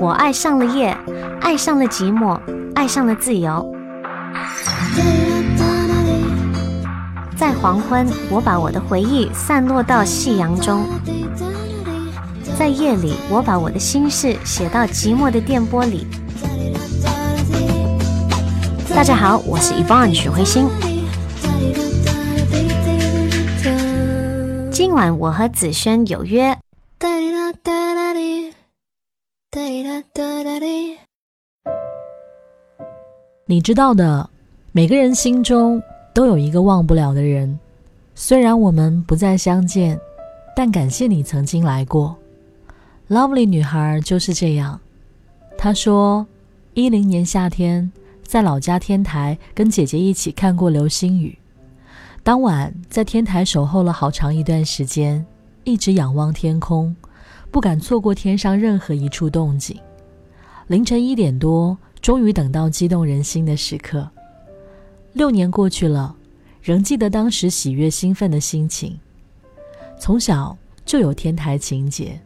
我爱上了夜，爱上了寂寞，爱上了自由。在黄昏，我把我的回忆散落到夕阳中；在夜里，我把我的心事写到寂寞的电波里。大家好，我是 Yvonne 许慧欣。今晚我和子轩有约。你知道的，每个人心中。都有一个忘不了的人，虽然我们不再相见，但感谢你曾经来过。Lovely 女孩就是这样。她说，一零年夏天在老家天台跟姐姐一起看过流星雨，当晚在天台守候了好长一段时间，一直仰望天空，不敢错过天上任何一处动静。凌晨一点多，终于等到激动人心的时刻。六年过去了，仍记得当时喜悦兴奋的心情。从小就有天台情节，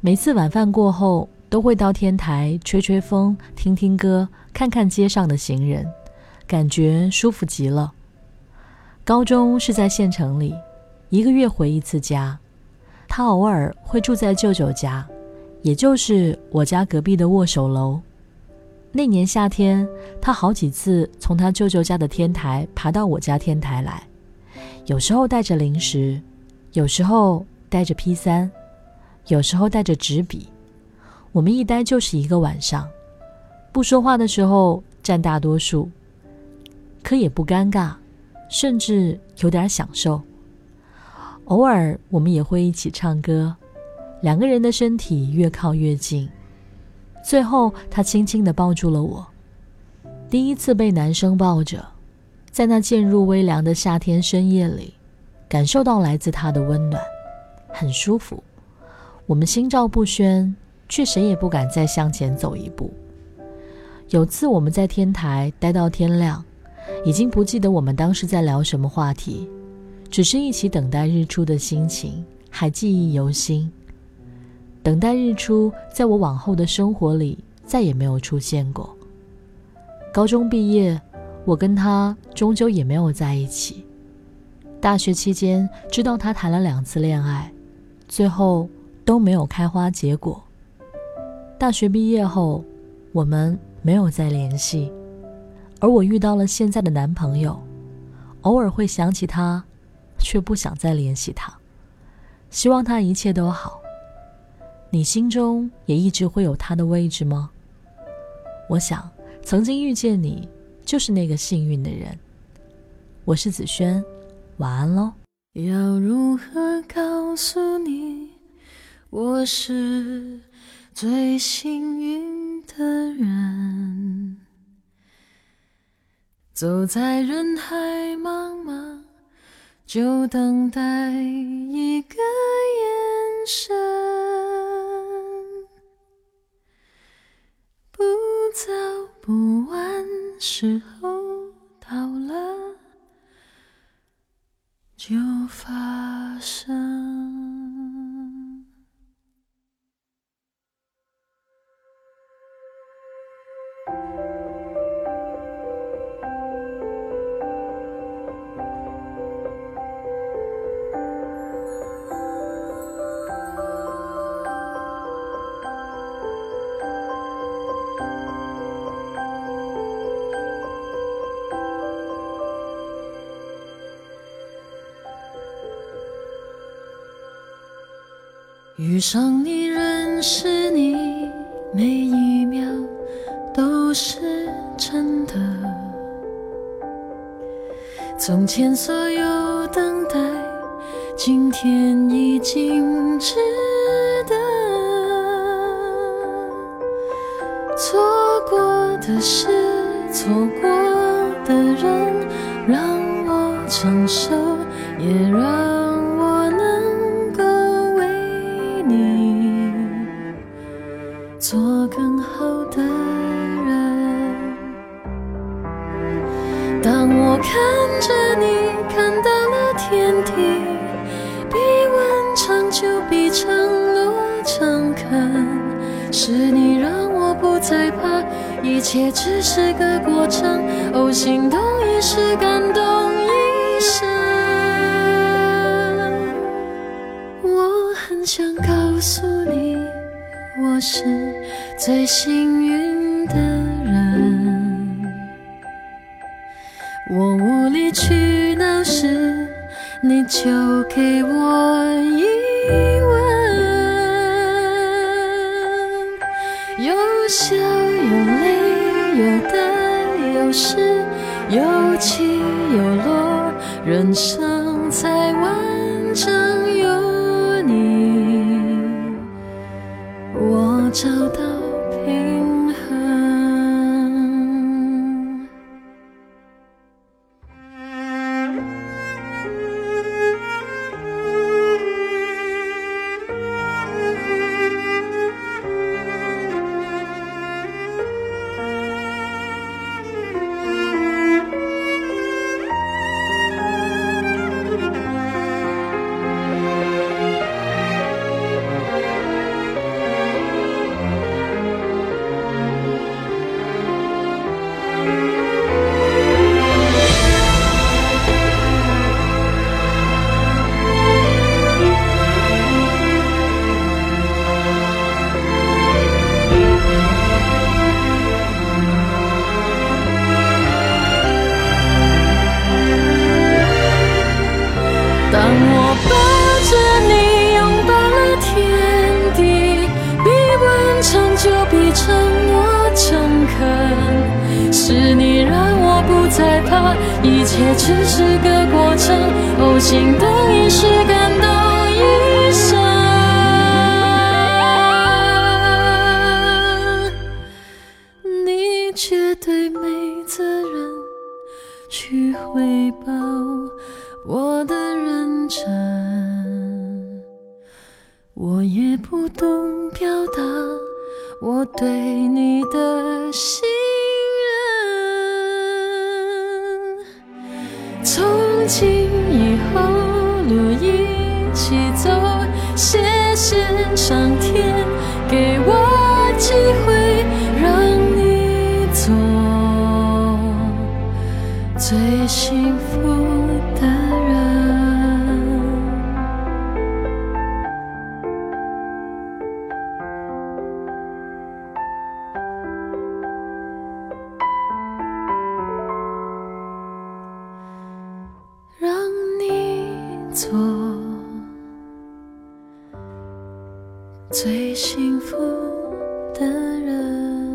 每次晚饭过后都会到天台吹吹风、听听歌、看看街上的行人，感觉舒服极了。高中是在县城里，一个月回一次家。他偶尔会住在舅舅家，也就是我家隔壁的握手楼。那年夏天，他好几次从他舅舅家的天台爬到我家天台来，有时候带着零食，有时候带着 P 三，有时候带着纸笔。我们一待就是一个晚上，不说话的时候占大多数，可也不尴尬，甚至有点享受。偶尔我们也会一起唱歌，两个人的身体越靠越近。最后，他轻轻地抱住了我。第一次被男生抱着，在那渐入微凉的夏天深夜里，感受到来自他的温暖，很舒服。我们心照不宣，却谁也不敢再向前走一步。有次我们在天台待到天亮，已经不记得我们当时在聊什么话题，只是一起等待日出的心情还记忆犹新。等待日出，在我往后的生活里再也没有出现过。高中毕业，我跟他终究也没有在一起。大学期间，知道他谈了两次恋爱，最后都没有开花结果。大学毕业后，我们没有再联系。而我遇到了现在的男朋友，偶尔会想起他，却不想再联系他。希望他一切都好。你心中也一直会有他的位置吗？我想，曾经遇见你，就是那个幸运的人。我是子轩，晚安喽。要如何告诉你，我是最幸运的人？走在人海茫茫，就等待一个眼神。走不完，时候遇上你，认识你，每一秒都是真的。从前所有等待，今天已经值得。错过的事，错过的人，让我承受，也让。长久，比承诺诚恳，是你让。我不再怕，一切只是个过程。哦，心动一时，感动一生。我很想告诉你，我是最幸运的人。我无理取闹时，你就给我笑有泪，有得有失，有起有落，人生才完整。有你，我找到平衡。是你让我不再怕，一切只是个过程。哦，心动一时，感动一生。你绝对没责任去回报我的认真，我也不懂表达我对你的心从今以后，路一起走，谢谢上天最幸福的人。